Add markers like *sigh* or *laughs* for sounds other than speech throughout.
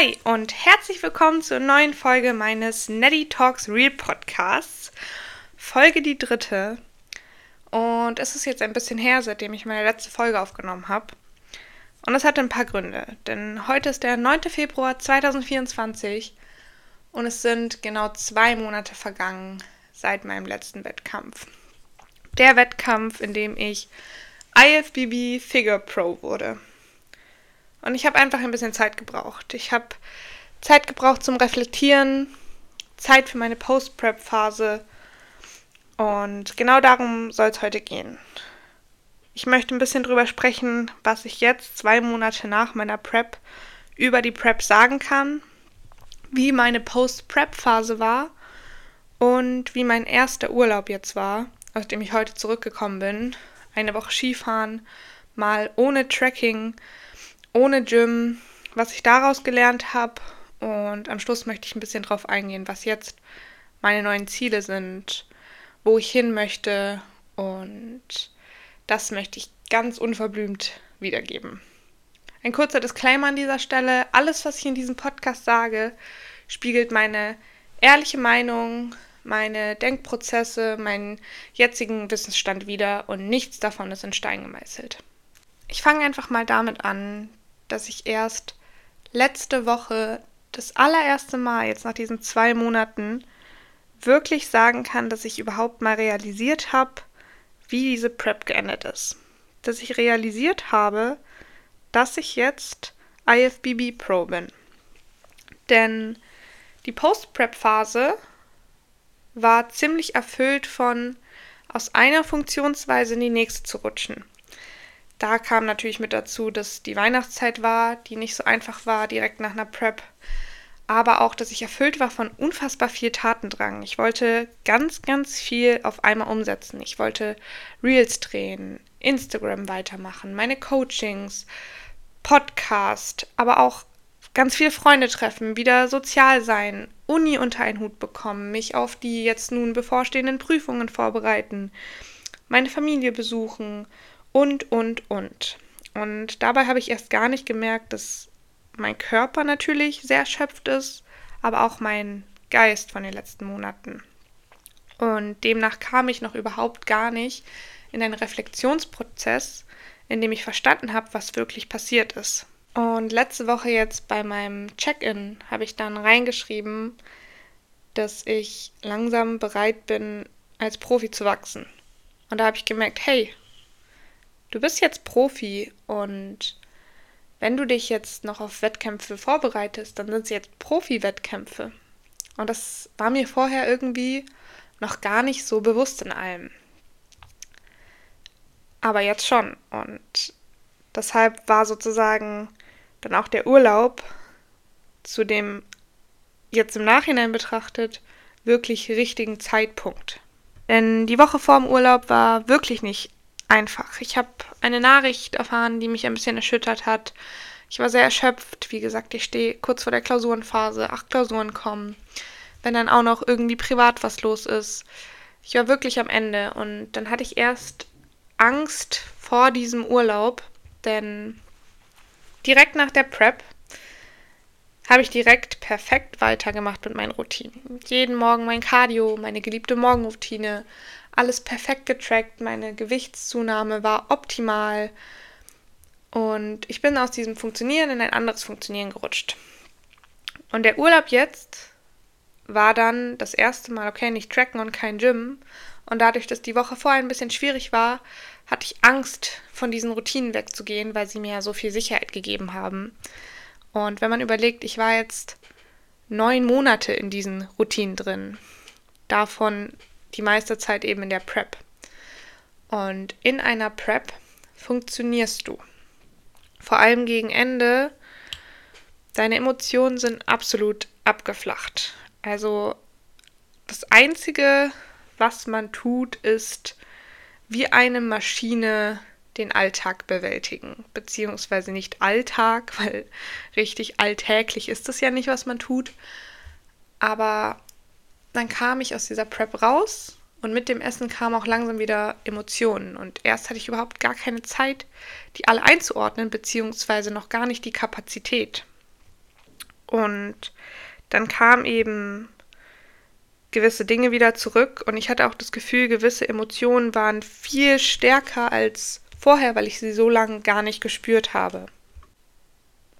Hi und herzlich willkommen zur neuen Folge meines Netty Talks Real Podcasts. Folge die dritte. Und es ist jetzt ein bisschen her, seitdem ich meine letzte Folge aufgenommen habe. Und das hat ein paar Gründe. Denn heute ist der 9. Februar 2024 und es sind genau zwei Monate vergangen seit meinem letzten Wettkampf. Der Wettkampf, in dem ich IFBB Figure Pro wurde. Und ich habe einfach ein bisschen Zeit gebraucht. Ich habe Zeit gebraucht zum Reflektieren, Zeit für meine Post-Prep-Phase. Und genau darum soll es heute gehen. Ich möchte ein bisschen drüber sprechen, was ich jetzt, zwei Monate nach meiner Prep, über die Prep sagen kann, wie meine Post-Prep-Phase war und wie mein erster Urlaub jetzt war, aus dem ich heute zurückgekommen bin. Eine Woche Skifahren, mal ohne Tracking, ohne Gym, was ich daraus gelernt habe. Und am Schluss möchte ich ein bisschen drauf eingehen, was jetzt meine neuen Ziele sind, wo ich hin möchte. Und das möchte ich ganz unverblümt wiedergeben. Ein kurzer Disclaimer an dieser Stelle. Alles, was ich in diesem Podcast sage, spiegelt meine ehrliche Meinung, meine Denkprozesse, meinen jetzigen Wissensstand wider und nichts davon ist in Stein gemeißelt. Ich fange einfach mal damit an, dass ich erst letzte Woche das allererste Mal, jetzt nach diesen zwei Monaten, wirklich sagen kann, dass ich überhaupt mal realisiert habe, wie diese Prep geendet ist. Dass ich realisiert habe, dass ich jetzt IFBB Pro bin. Denn die Post-Prep-Phase war ziemlich erfüllt von aus einer Funktionsweise in die nächste zu rutschen. Da kam natürlich mit dazu, dass die Weihnachtszeit war, die nicht so einfach war, direkt nach einer Prep. Aber auch, dass ich erfüllt war von unfassbar viel Tatendrang. Ich wollte ganz, ganz viel auf einmal umsetzen. Ich wollte Reels drehen, Instagram weitermachen, meine Coachings, Podcast, aber auch ganz viele Freunde treffen, wieder sozial sein, Uni unter einen Hut bekommen, mich auf die jetzt nun bevorstehenden Prüfungen vorbereiten, meine Familie besuchen und, und, und. Und dabei habe ich erst gar nicht gemerkt, dass mein Körper natürlich sehr erschöpft ist, aber auch mein Geist von den letzten Monaten. Und demnach kam ich noch überhaupt gar nicht in einen Reflexionsprozess, in dem ich verstanden habe, was wirklich passiert ist. Und letzte Woche jetzt bei meinem Check-in habe ich dann reingeschrieben, dass ich langsam bereit bin, als Profi zu wachsen. Und da habe ich gemerkt, hey, du bist jetzt Profi und wenn du dich jetzt noch auf Wettkämpfe vorbereitest, dann sind es jetzt Profi-Wettkämpfe. Und das war mir vorher irgendwie noch gar nicht so bewusst in allem. Aber jetzt schon. Und deshalb war sozusagen dann auch der Urlaub zu dem jetzt im Nachhinein betrachtet wirklich richtigen Zeitpunkt. Denn die Woche vor dem Urlaub war wirklich nicht einfach. Ich habe eine Nachricht erfahren, die mich ein bisschen erschüttert hat. Ich war sehr erschöpft. Wie gesagt, ich stehe kurz vor der Klausurenphase. Acht Klausuren kommen. Wenn dann auch noch irgendwie privat was los ist. Ich war wirklich am Ende. Und dann hatte ich erst Angst vor diesem Urlaub. Denn direkt nach der Prep habe ich direkt perfekt weitergemacht mit meinen Routinen. Jeden Morgen mein Cardio, meine geliebte Morgenroutine, alles perfekt getrackt, meine Gewichtszunahme war optimal und ich bin aus diesem Funktionieren in ein anderes Funktionieren gerutscht. Und der Urlaub jetzt war dann das erste Mal, okay, nicht tracken und kein Gym. Und dadurch, dass die Woche vorher ein bisschen schwierig war, hatte ich Angst, von diesen Routinen wegzugehen, weil sie mir ja so viel Sicherheit gegeben haben. Und wenn man überlegt, ich war jetzt neun Monate in diesen Routinen drin, davon die meiste Zeit eben in der Prep. Und in einer Prep funktionierst du. Vor allem gegen Ende, deine Emotionen sind absolut abgeflacht. Also das Einzige, was man tut, ist wie eine Maschine den Alltag bewältigen. Beziehungsweise nicht Alltag, *laughs* weil richtig alltäglich ist das ja nicht, was man tut. Aber dann kam ich aus dieser Prep raus und mit dem Essen kamen auch langsam wieder Emotionen. Und erst hatte ich überhaupt gar keine Zeit, die alle einzuordnen, beziehungsweise noch gar nicht die Kapazität. Und dann kam eben gewisse Dinge wieder zurück und ich hatte auch das Gefühl, gewisse Emotionen waren viel stärker als vorher, weil ich sie so lange gar nicht gespürt habe.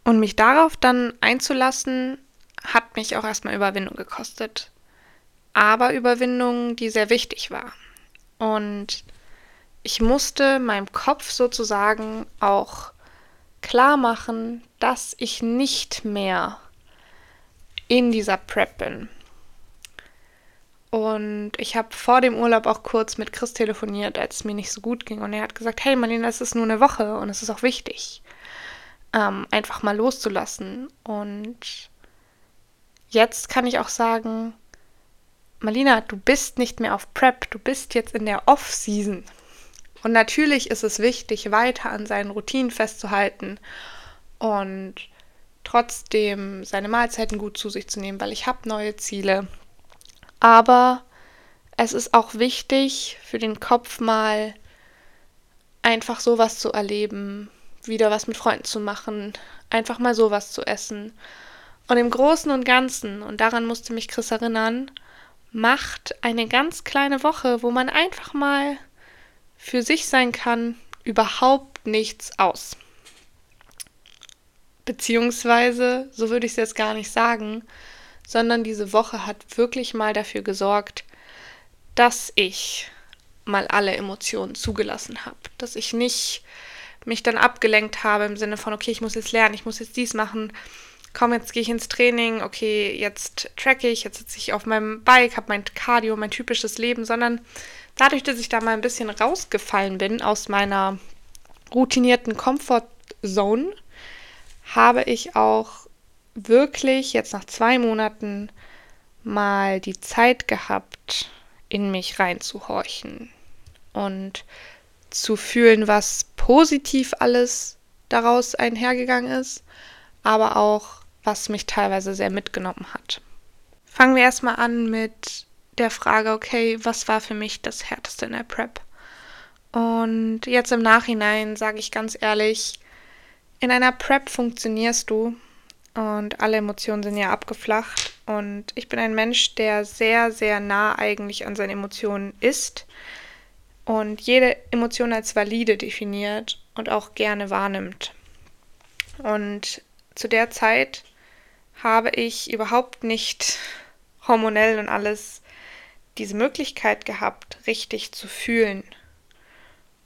Und mich darauf dann einzulassen, hat mich auch erstmal Überwindung gekostet. Aber Überwindung, die sehr wichtig war. Und ich musste meinem Kopf sozusagen auch klar machen, dass ich nicht mehr in dieser Prep bin. Und ich habe vor dem Urlaub auch kurz mit Chris telefoniert, als es mir nicht so gut ging. Und er hat gesagt, hey Marlene, das ist nur eine Woche und es ist auch wichtig, ähm, einfach mal loszulassen. Und jetzt kann ich auch sagen, Marlina, du bist nicht mehr auf Prep, du bist jetzt in der Off-Season. Und natürlich ist es wichtig, weiter an seinen Routinen festzuhalten und trotzdem seine Mahlzeiten gut zu sich zu nehmen, weil ich habe neue Ziele. Aber es ist auch wichtig für den Kopf mal einfach sowas zu erleben, wieder was mit Freunden zu machen, einfach mal sowas zu essen. Und im Großen und Ganzen, und daran musste mich Chris erinnern, macht eine ganz kleine Woche, wo man einfach mal für sich sein kann, überhaupt nichts aus. Beziehungsweise, so würde ich es jetzt gar nicht sagen, sondern diese Woche hat wirklich mal dafür gesorgt, dass ich mal alle Emotionen zugelassen habe, dass ich nicht mich dann abgelenkt habe im Sinne von, okay, ich muss jetzt lernen, ich muss jetzt dies machen, komm, jetzt gehe ich ins Training, okay, jetzt tracke ich, jetzt sitze ich auf meinem Bike, habe mein Cardio, mein typisches Leben, sondern dadurch, dass ich da mal ein bisschen rausgefallen bin aus meiner routinierten Comfort Zone, habe ich auch wirklich jetzt nach zwei Monaten mal die Zeit gehabt, in mich reinzuhorchen und zu fühlen, was positiv alles daraus einhergegangen ist, aber auch was mich teilweise sehr mitgenommen hat. Fangen wir erstmal an mit der Frage, okay, was war für mich das Härteste in der Prep? Und jetzt im Nachhinein sage ich ganz ehrlich, in einer Prep funktionierst du und alle Emotionen sind ja abgeflacht. Und ich bin ein Mensch, der sehr, sehr nah eigentlich an seinen Emotionen ist und jede Emotion als valide definiert und auch gerne wahrnimmt. Und zu der Zeit habe ich überhaupt nicht hormonell und alles diese Möglichkeit gehabt, richtig zu fühlen.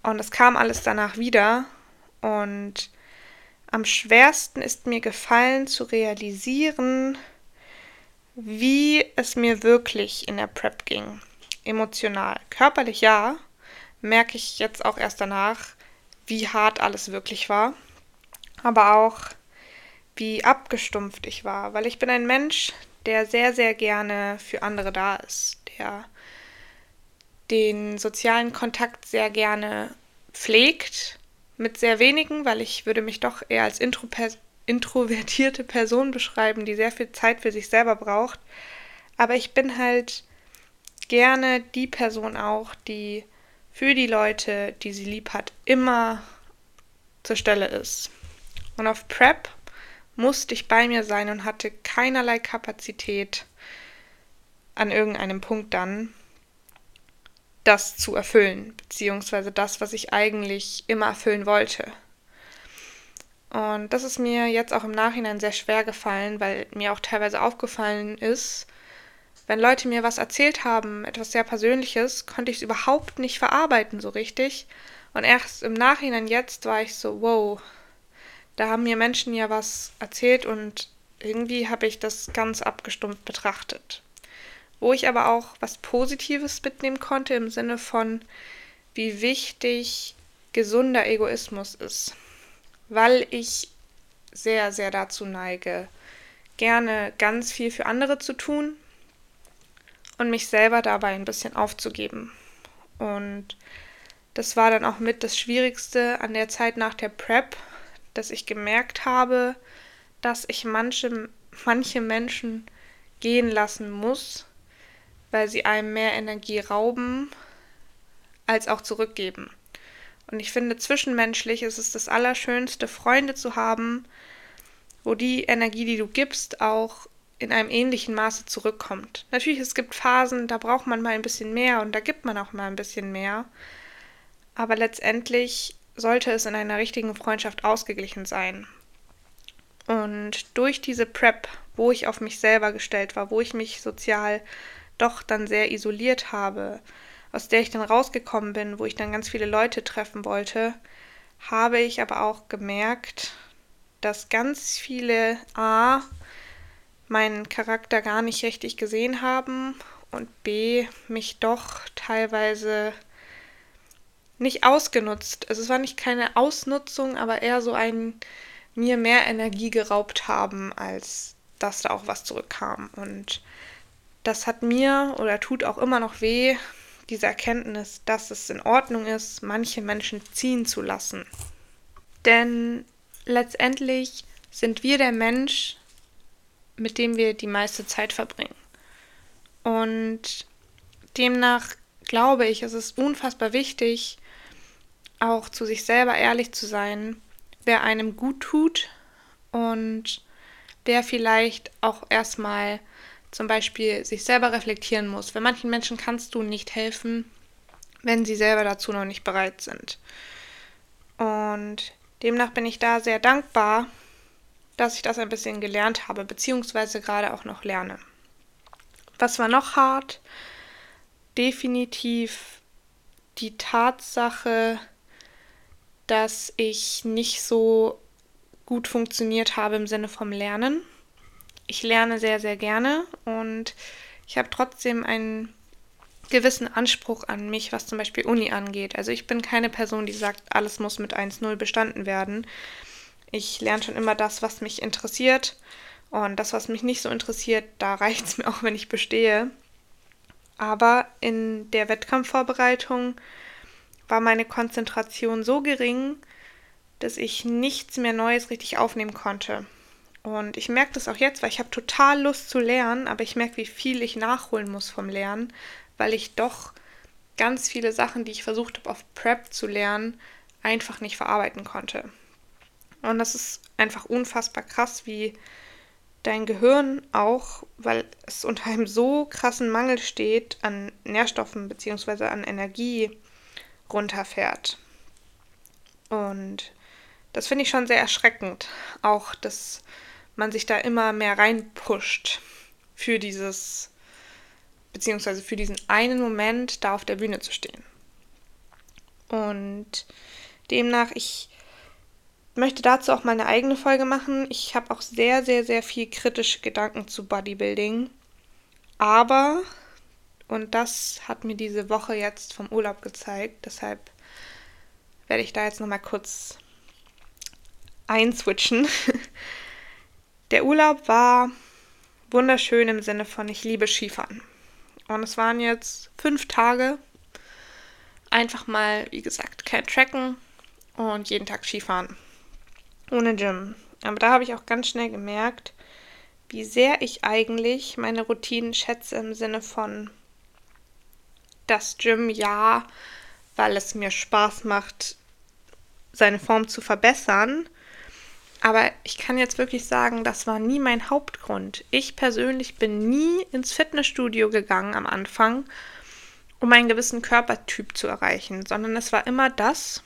Und es kam alles danach wieder. Und am schwersten ist mir gefallen zu realisieren, wie es mir wirklich in der Prep ging. Emotional. Körperlich ja, merke ich jetzt auch erst danach, wie hart alles wirklich war. Aber auch wie abgestumpft ich war, weil ich bin ein Mensch, der sehr, sehr gerne für andere da ist, der den sozialen Kontakt sehr gerne pflegt, mit sehr wenigen, weil ich würde mich doch eher als introvertierte Person beschreiben, die sehr viel Zeit für sich selber braucht. Aber ich bin halt gerne die Person auch, die für die Leute, die sie lieb hat, immer zur Stelle ist. Und auf Prep musste ich bei mir sein und hatte keinerlei Kapazität an irgendeinem Punkt dann, das zu erfüllen, beziehungsweise das, was ich eigentlich immer erfüllen wollte. Und das ist mir jetzt auch im Nachhinein sehr schwer gefallen, weil mir auch teilweise aufgefallen ist, wenn Leute mir was erzählt haben, etwas sehr Persönliches, konnte ich es überhaupt nicht verarbeiten so richtig. Und erst im Nachhinein jetzt war ich so, wow, da haben mir Menschen ja was erzählt und irgendwie habe ich das ganz abgestumpft betrachtet. Wo ich aber auch was Positives mitnehmen konnte im Sinne von, wie wichtig gesunder Egoismus ist. Weil ich sehr, sehr dazu neige, gerne ganz viel für andere zu tun und mich selber dabei ein bisschen aufzugeben. Und das war dann auch mit das Schwierigste an der Zeit nach der Prep, dass ich gemerkt habe, dass ich manche, manche Menschen gehen lassen muss, weil sie einem mehr Energie rauben als auch zurückgeben. Und ich finde, zwischenmenschlich ist es das Allerschönste, Freunde zu haben, wo die Energie, die du gibst, auch in einem ähnlichen Maße zurückkommt. Natürlich, es gibt Phasen, da braucht man mal ein bisschen mehr und da gibt man auch mal ein bisschen mehr. Aber letztendlich sollte es in einer richtigen Freundschaft ausgeglichen sein. Und durch diese Prep, wo ich auf mich selber gestellt war, wo ich mich sozial doch dann sehr isoliert habe, aus der ich dann rausgekommen bin, wo ich dann ganz viele Leute treffen wollte, habe ich aber auch gemerkt, dass ganz viele A meinen Charakter gar nicht richtig gesehen haben und B mich doch teilweise nicht ausgenutzt. Also es war nicht keine Ausnutzung, aber eher so ein mir mehr Energie geraubt haben, als dass da auch was zurückkam. Und das hat mir oder tut auch immer noch weh, diese Erkenntnis, dass es in Ordnung ist, manche Menschen ziehen zu lassen. Denn letztendlich sind wir der Mensch, mit dem wir die meiste Zeit verbringen. Und demnach glaube ich, es ist unfassbar wichtig, auch zu sich selber ehrlich zu sein, wer einem gut tut und wer vielleicht auch erstmal zum Beispiel sich selber reflektieren muss. Bei manchen Menschen kannst du nicht helfen, wenn sie selber dazu noch nicht bereit sind. Und demnach bin ich da sehr dankbar, dass ich das ein bisschen gelernt habe, beziehungsweise gerade auch noch lerne. Was war noch hart? Definitiv die Tatsache, dass ich nicht so gut funktioniert habe im Sinne vom Lernen. Ich lerne sehr, sehr gerne und ich habe trotzdem einen gewissen Anspruch an mich, was zum Beispiel Uni angeht. Also ich bin keine Person, die sagt, alles muss mit 1.0 bestanden werden. Ich lerne schon immer das, was mich interessiert. Und das, was mich nicht so interessiert, da *laughs* reicht es mir auch, wenn ich bestehe. Aber in der Wettkampfvorbereitung war meine Konzentration so gering, dass ich nichts mehr Neues richtig aufnehmen konnte. Und ich merke das auch jetzt, weil ich habe total Lust zu lernen, aber ich merke, wie viel ich nachholen muss vom Lernen, weil ich doch ganz viele Sachen, die ich versucht habe auf Prep zu lernen, einfach nicht verarbeiten konnte. Und das ist einfach unfassbar krass, wie dein Gehirn auch, weil es unter einem so krassen Mangel steht an Nährstoffen bzw. an Energie, runterfährt. Und das finde ich schon sehr erschreckend. Auch, dass man sich da immer mehr reinpusht für dieses, beziehungsweise für diesen einen Moment da auf der Bühne zu stehen. Und demnach, ich möchte dazu auch mal eine eigene Folge machen. Ich habe auch sehr, sehr, sehr viel kritische Gedanken zu Bodybuilding. Aber und das hat mir diese Woche jetzt vom Urlaub gezeigt. Deshalb werde ich da jetzt nochmal kurz einswitchen. *laughs* Der Urlaub war wunderschön im Sinne von ich liebe Skifahren. Und es waren jetzt fünf Tage. Einfach mal, wie gesagt, kein Tracken und jeden Tag Skifahren. Ohne Gym. Aber da habe ich auch ganz schnell gemerkt, wie sehr ich eigentlich meine Routinen schätze im Sinne von das Gym ja, weil es mir Spaß macht, seine Form zu verbessern. Aber ich kann jetzt wirklich sagen, das war nie mein Hauptgrund. Ich persönlich bin nie ins Fitnessstudio gegangen am Anfang, um einen gewissen Körpertyp zu erreichen, sondern es war immer das,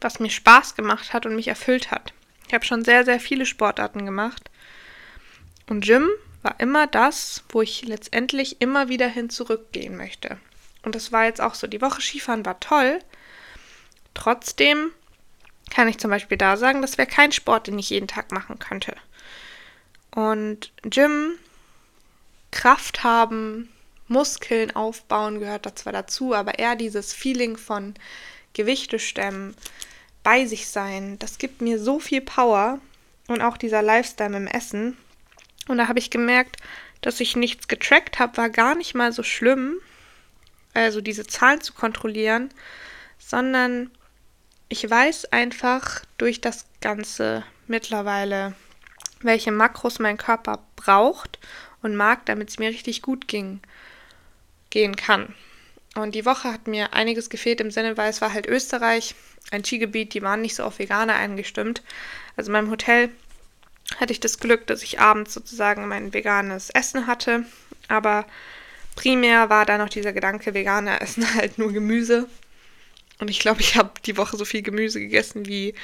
was mir Spaß gemacht hat und mich erfüllt hat. Ich habe schon sehr, sehr viele Sportarten gemacht. Und Gym war immer das, wo ich letztendlich immer wieder hin zurückgehen möchte. Und das war jetzt auch so. Die Woche Skifahren war toll. Trotzdem kann ich zum Beispiel da sagen, das wäre kein Sport, den ich jeden Tag machen könnte. Und Gym, Kraft haben, Muskeln aufbauen gehört da zwar dazu, aber eher dieses Feeling von Gewichte stemmen, bei sich sein, das gibt mir so viel Power und auch dieser Lifestyle im Essen. Und da habe ich gemerkt, dass ich nichts getrackt habe, war gar nicht mal so schlimm, also diese Zahlen zu kontrollieren, sondern ich weiß einfach durch das Ganze mittlerweile, welche Makros mein Körper braucht und mag, damit es mir richtig gut ging, gehen kann. Und die Woche hat mir einiges gefehlt im Sinne, weil es war halt Österreich, ein Skigebiet, die waren nicht so auf Veganer eingestimmt. Also in meinem Hotel hatte ich das Glück, dass ich abends sozusagen mein veganes Essen hatte. Aber primär war da noch dieser Gedanke, Veganer essen halt nur Gemüse. Und ich glaube, ich habe die Woche so viel Gemüse gegessen, wie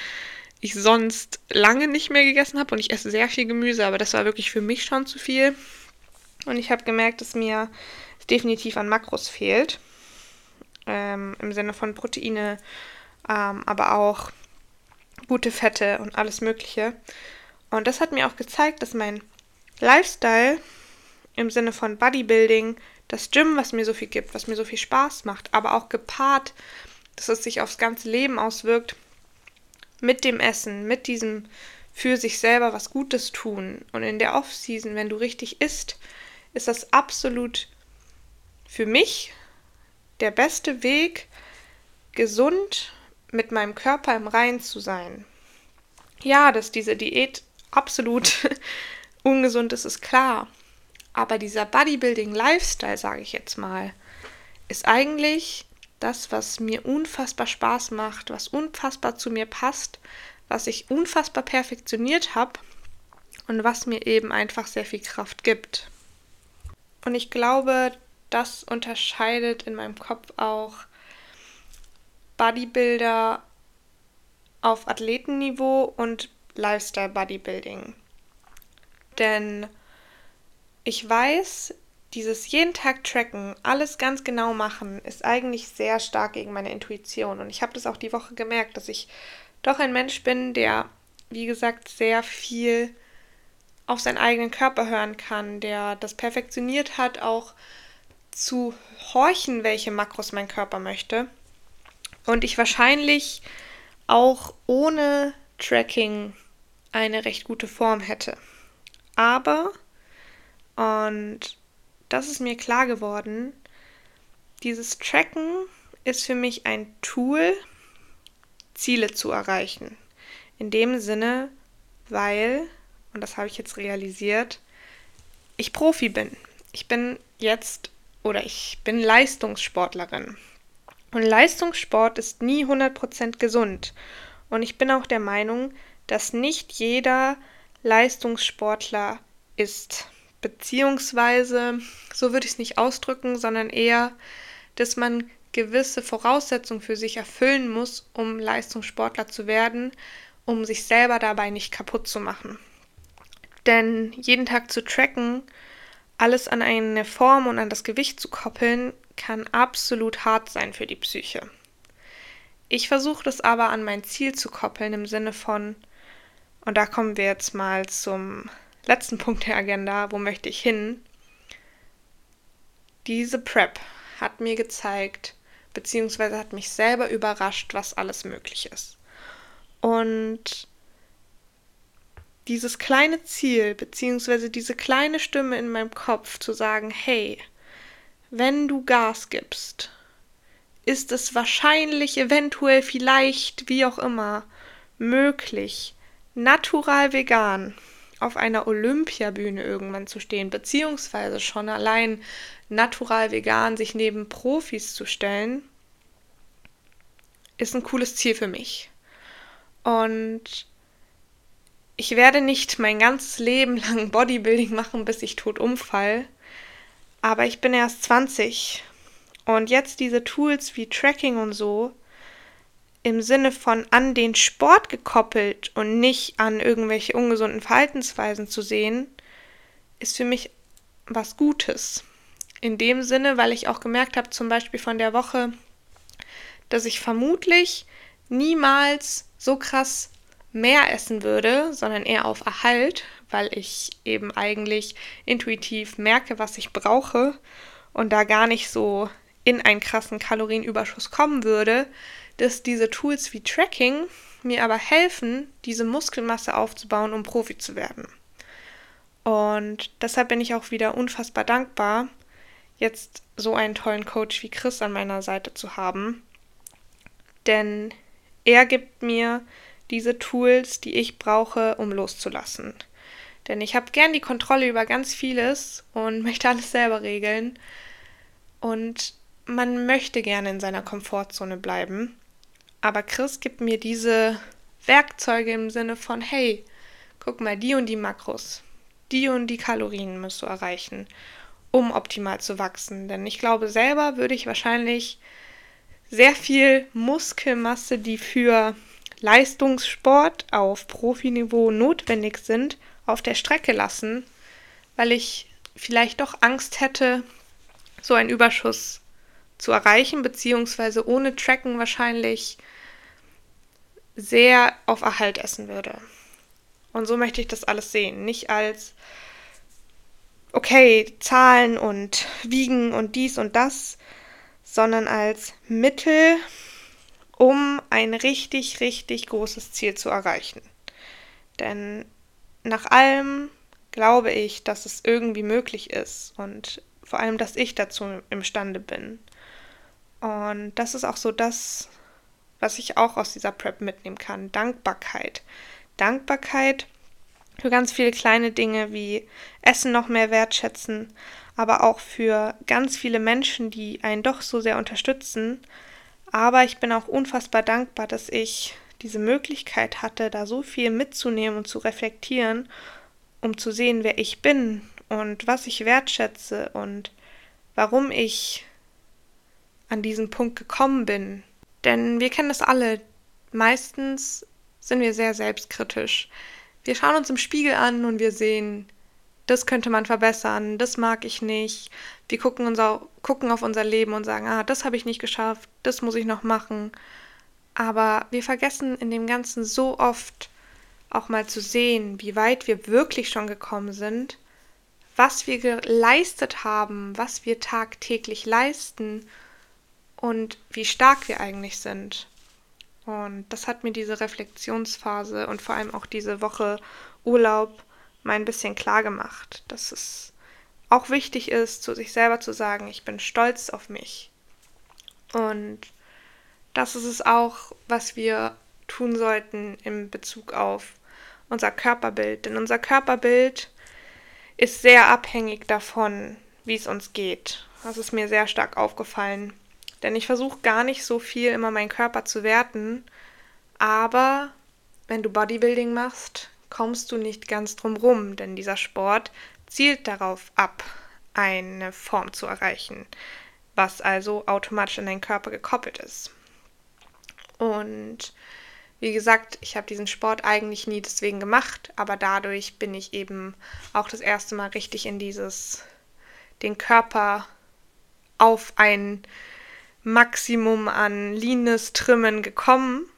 ich sonst lange nicht mehr gegessen habe. Und ich esse sehr viel Gemüse, aber das war wirklich für mich schon zu viel. Und ich habe gemerkt, dass mir definitiv an Makros fehlt. Ähm, Im Sinne von Proteine, ähm, aber auch gute Fette und alles Mögliche. Und das hat mir auch gezeigt, dass mein Lifestyle im Sinne von Bodybuilding, das Gym, was mir so viel gibt, was mir so viel Spaß macht, aber auch gepaart, dass es sich aufs ganze Leben auswirkt, mit dem Essen, mit diesem für sich selber was Gutes tun. Und in der Off-Season, wenn du richtig isst, ist das absolut für mich der beste Weg, gesund mit meinem Körper im Rein zu sein. Ja, dass diese Diät absolut *laughs* ungesund ist, ist klar. Aber dieser Bodybuilding-Lifestyle, sage ich jetzt mal, ist eigentlich das, was mir unfassbar Spaß macht, was unfassbar zu mir passt, was ich unfassbar perfektioniert habe und was mir eben einfach sehr viel Kraft gibt. Und ich glaube, das unterscheidet in meinem Kopf auch Bodybuilder auf Athletenniveau und Lifestyle Bodybuilding. Denn ich weiß, dieses jeden Tag tracken, alles ganz genau machen, ist eigentlich sehr stark gegen meine Intuition. Und ich habe das auch die Woche gemerkt, dass ich doch ein Mensch bin, der, wie gesagt, sehr viel auf seinen eigenen Körper hören kann, der das perfektioniert hat, auch zu horchen, welche Makros mein Körper möchte. Und ich wahrscheinlich auch ohne Tracking eine recht gute Form hätte. Aber, und das ist mir klar geworden, dieses Tracken ist für mich ein Tool, Ziele zu erreichen. In dem Sinne, weil, und das habe ich jetzt realisiert, ich Profi bin. Ich bin jetzt oder ich bin Leistungssportlerin. Und Leistungssport ist nie 100% gesund. Und ich bin auch der Meinung, dass nicht jeder Leistungssportler ist. Beziehungsweise, so würde ich es nicht ausdrücken, sondern eher, dass man gewisse Voraussetzungen für sich erfüllen muss, um Leistungssportler zu werden, um sich selber dabei nicht kaputt zu machen. Denn jeden Tag zu tracken, alles an eine Form und an das Gewicht zu koppeln, kann absolut hart sein für die Psyche. Ich versuche das aber an mein Ziel zu koppeln im Sinne von, und da kommen wir jetzt mal zum letzten Punkt der Agenda, wo möchte ich hin? Diese Prep hat mir gezeigt, beziehungsweise hat mich selber überrascht, was alles möglich ist. Und dieses kleine Ziel, beziehungsweise diese kleine Stimme in meinem Kopf zu sagen, hey, wenn du Gas gibst, ist es wahrscheinlich, eventuell, vielleicht, wie auch immer, möglich, natural vegan auf einer Olympiabühne irgendwann zu stehen, beziehungsweise schon allein natural vegan sich neben Profis zu stellen, ist ein cooles Ziel für mich. Und ich werde nicht mein ganzes Leben *laughs* lang Bodybuilding machen, bis ich tot umfall. Aber ich bin erst 20. Und jetzt diese Tools wie Tracking und so im Sinne von an den Sport gekoppelt und nicht an irgendwelche ungesunden Verhaltensweisen zu sehen, ist für mich was Gutes. In dem Sinne, weil ich auch gemerkt habe, zum Beispiel von der Woche, dass ich vermutlich niemals so krass mehr essen würde, sondern eher auf Erhalt, weil ich eben eigentlich intuitiv merke, was ich brauche und da gar nicht so in einen krassen Kalorienüberschuss kommen würde, dass diese Tools wie Tracking mir aber helfen, diese Muskelmasse aufzubauen, um Profi zu werden. Und deshalb bin ich auch wieder unfassbar dankbar, jetzt so einen tollen Coach wie Chris an meiner Seite zu haben. Denn er gibt mir diese Tools, die ich brauche, um loszulassen. Denn ich habe gern die Kontrolle über ganz vieles und *laughs* möchte alles selber regeln. Und man möchte gerne in seiner Komfortzone bleiben. Aber Chris gibt mir diese Werkzeuge im Sinne von, hey, guck mal, die und die Makros, die und die Kalorien musst du erreichen, um optimal zu wachsen. Denn ich glaube, selber würde ich wahrscheinlich sehr viel Muskelmasse, die für Leistungssport auf Profiniveau notwendig sind, auf der Strecke lassen, weil ich vielleicht doch Angst hätte, so einen Überschuss zu erreichen, beziehungsweise ohne Tracken wahrscheinlich sehr auf Erhalt essen würde. Und so möchte ich das alles sehen. Nicht als, okay, Zahlen und Wiegen und dies und das, sondern als Mittel, um ein richtig, richtig großes Ziel zu erreichen. Denn nach allem glaube ich, dass es irgendwie möglich ist und vor allem, dass ich dazu imstande bin. Und das ist auch so das, was ich auch aus dieser Prep mitnehmen kann. Dankbarkeit. Dankbarkeit für ganz viele kleine Dinge wie Essen noch mehr wertschätzen, aber auch für ganz viele Menschen, die einen doch so sehr unterstützen. Aber ich bin auch unfassbar dankbar, dass ich diese Möglichkeit hatte, da so viel mitzunehmen und zu reflektieren, um zu sehen, wer ich bin und was ich wertschätze und warum ich an diesen Punkt gekommen bin. Denn wir kennen das alle. Meistens sind wir sehr selbstkritisch. Wir schauen uns im Spiegel an und wir sehen, das könnte man verbessern, das mag ich nicht. Wir gucken, unser, gucken auf unser Leben und sagen, ah, das habe ich nicht geschafft, das muss ich noch machen. Aber wir vergessen in dem Ganzen so oft auch mal zu sehen, wie weit wir wirklich schon gekommen sind, was wir geleistet haben, was wir tagtäglich leisten und wie stark wir eigentlich sind. Und das hat mir diese Reflexionsphase und vor allem auch diese Woche Urlaub mal ein bisschen klar gemacht, dass es auch wichtig ist, zu sich selber zu sagen, ich bin stolz auf mich. Und das ist es auch, was wir tun sollten in Bezug auf unser Körperbild. Denn unser Körperbild ist sehr abhängig davon, wie es uns geht. Das ist mir sehr stark aufgefallen. Denn ich versuche gar nicht so viel immer meinen Körper zu werten. Aber wenn du Bodybuilding machst, kommst du nicht ganz drum rum, denn dieser Sport zielt darauf ab, eine Form zu erreichen, was also automatisch an deinen Körper gekoppelt ist. Und wie gesagt, ich habe diesen Sport eigentlich nie deswegen gemacht, aber dadurch bin ich eben auch das erste Mal richtig in dieses, den Körper auf ein Maximum an Leanness trimmen gekommen,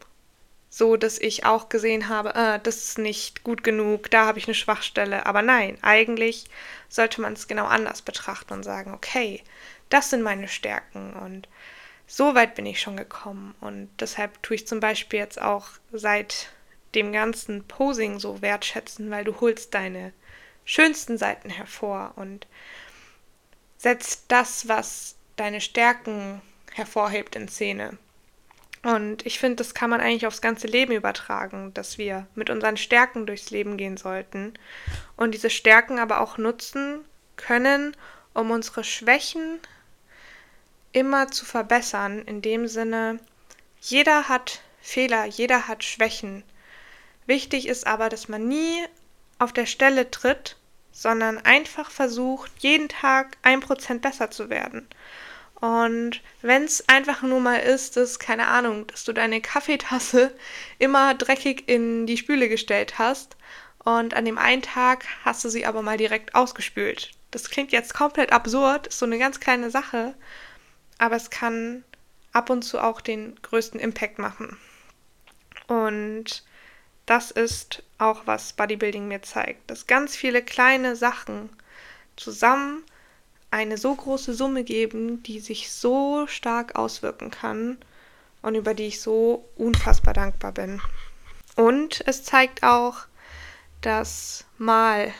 so dass ich auch gesehen habe, äh, das ist nicht gut genug, da habe ich eine Schwachstelle. Aber nein, eigentlich sollte man es genau anders betrachten und sagen, okay, das sind meine Stärken und so weit bin ich schon gekommen. Und deshalb tue ich zum Beispiel jetzt auch seit dem ganzen Posing so wertschätzen, weil du holst deine schönsten Seiten hervor und setzt das, was deine Stärken hervorhebt in Szene. Und ich finde, das kann man eigentlich aufs ganze Leben übertragen, dass wir mit unseren Stärken durchs Leben gehen sollten und diese Stärken aber auch nutzen können, um unsere Schwächen immer zu verbessern. In dem Sinne, jeder hat Fehler, jeder hat Schwächen. Wichtig ist aber, dass man nie auf der Stelle tritt, sondern einfach versucht, jeden Tag ein Prozent besser zu werden. Und wenn es einfach nur mal ist, dass, keine Ahnung, dass du deine Kaffeetasse immer dreckig in die Spüle gestellt hast und an dem einen Tag hast du sie aber mal direkt ausgespült. Das klingt jetzt komplett absurd, ist so eine ganz kleine Sache, aber es kann ab und zu auch den größten Impact machen. Und das ist auch, was Bodybuilding mir zeigt, dass ganz viele kleine Sachen zusammen eine so große Summe geben, die sich so stark auswirken kann und über die ich so unfassbar dankbar bin. Und es zeigt auch, dass mal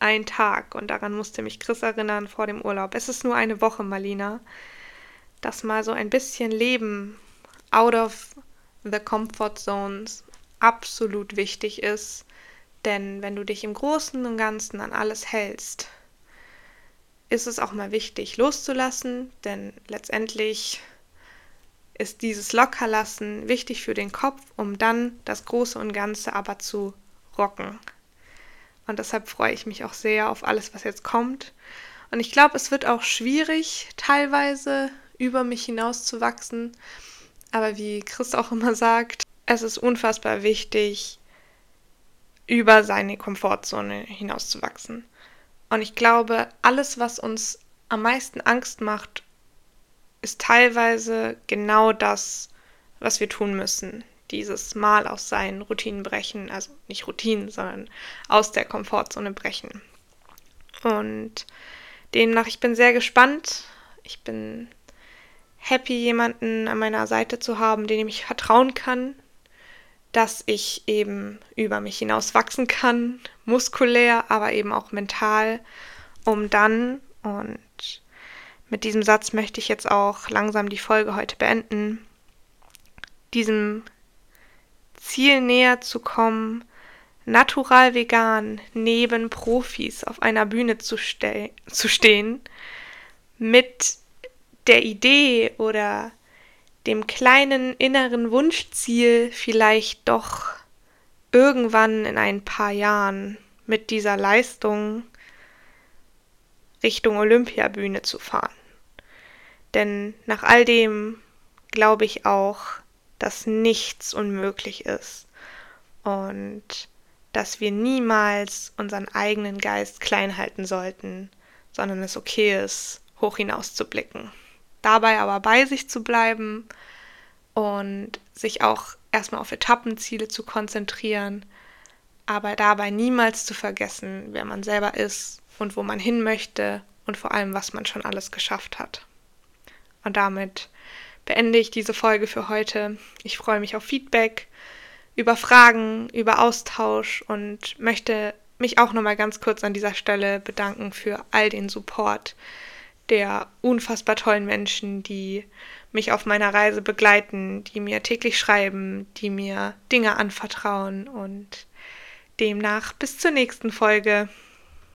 ein Tag, und daran musste mich Chris erinnern vor dem Urlaub, es ist nur eine Woche, Malina, dass mal so ein bisschen Leben out of the comfort zones absolut wichtig ist. Denn wenn du dich im Großen und Ganzen an alles hältst, ist es auch mal wichtig loszulassen, denn letztendlich ist dieses Lockerlassen wichtig für den Kopf, um dann das Große und Ganze aber zu rocken. Und deshalb freue ich mich auch sehr auf alles, was jetzt kommt. Und ich glaube, es wird auch schwierig, teilweise über mich hinauszuwachsen. Aber wie Chris auch immer sagt, es ist unfassbar wichtig, über seine Komfortzone hinauszuwachsen. Und ich glaube, alles, was uns am meisten Angst macht, ist teilweise genau das, was wir tun müssen. Dieses Mal aus seinen Routinen brechen, also nicht Routinen, sondern aus der Komfortzone brechen. Und demnach, ich bin sehr gespannt. Ich bin happy, jemanden an meiner Seite zu haben, dem ich vertrauen kann, dass ich eben über mich hinaus wachsen kann, muskulär, aber eben auch mental, um dann, und mit diesem Satz möchte ich jetzt auch langsam die Folge heute beenden, diesem Ziel näher zu kommen, natural vegan neben Profis auf einer Bühne zu, ste zu stehen, mit der Idee oder dem kleinen inneren Wunschziel vielleicht doch irgendwann in ein paar Jahren mit dieser Leistung Richtung Olympiabühne zu fahren. Denn nach all dem glaube ich auch, dass nichts unmöglich ist und dass wir niemals unseren eigenen Geist klein halten sollten, sondern es okay ist, hoch hinaus zu blicken dabei aber bei sich zu bleiben und sich auch erstmal auf Etappenziele zu konzentrieren, aber dabei niemals zu vergessen, wer man selber ist und wo man hin möchte und vor allem, was man schon alles geschafft hat. Und damit beende ich diese Folge für heute. Ich freue mich auf Feedback, über Fragen, über Austausch und möchte mich auch nochmal ganz kurz an dieser Stelle bedanken für all den Support, der unfassbar tollen Menschen, die mich auf meiner Reise begleiten, die mir täglich schreiben, die mir Dinge anvertrauen und demnach bis zur nächsten Folge.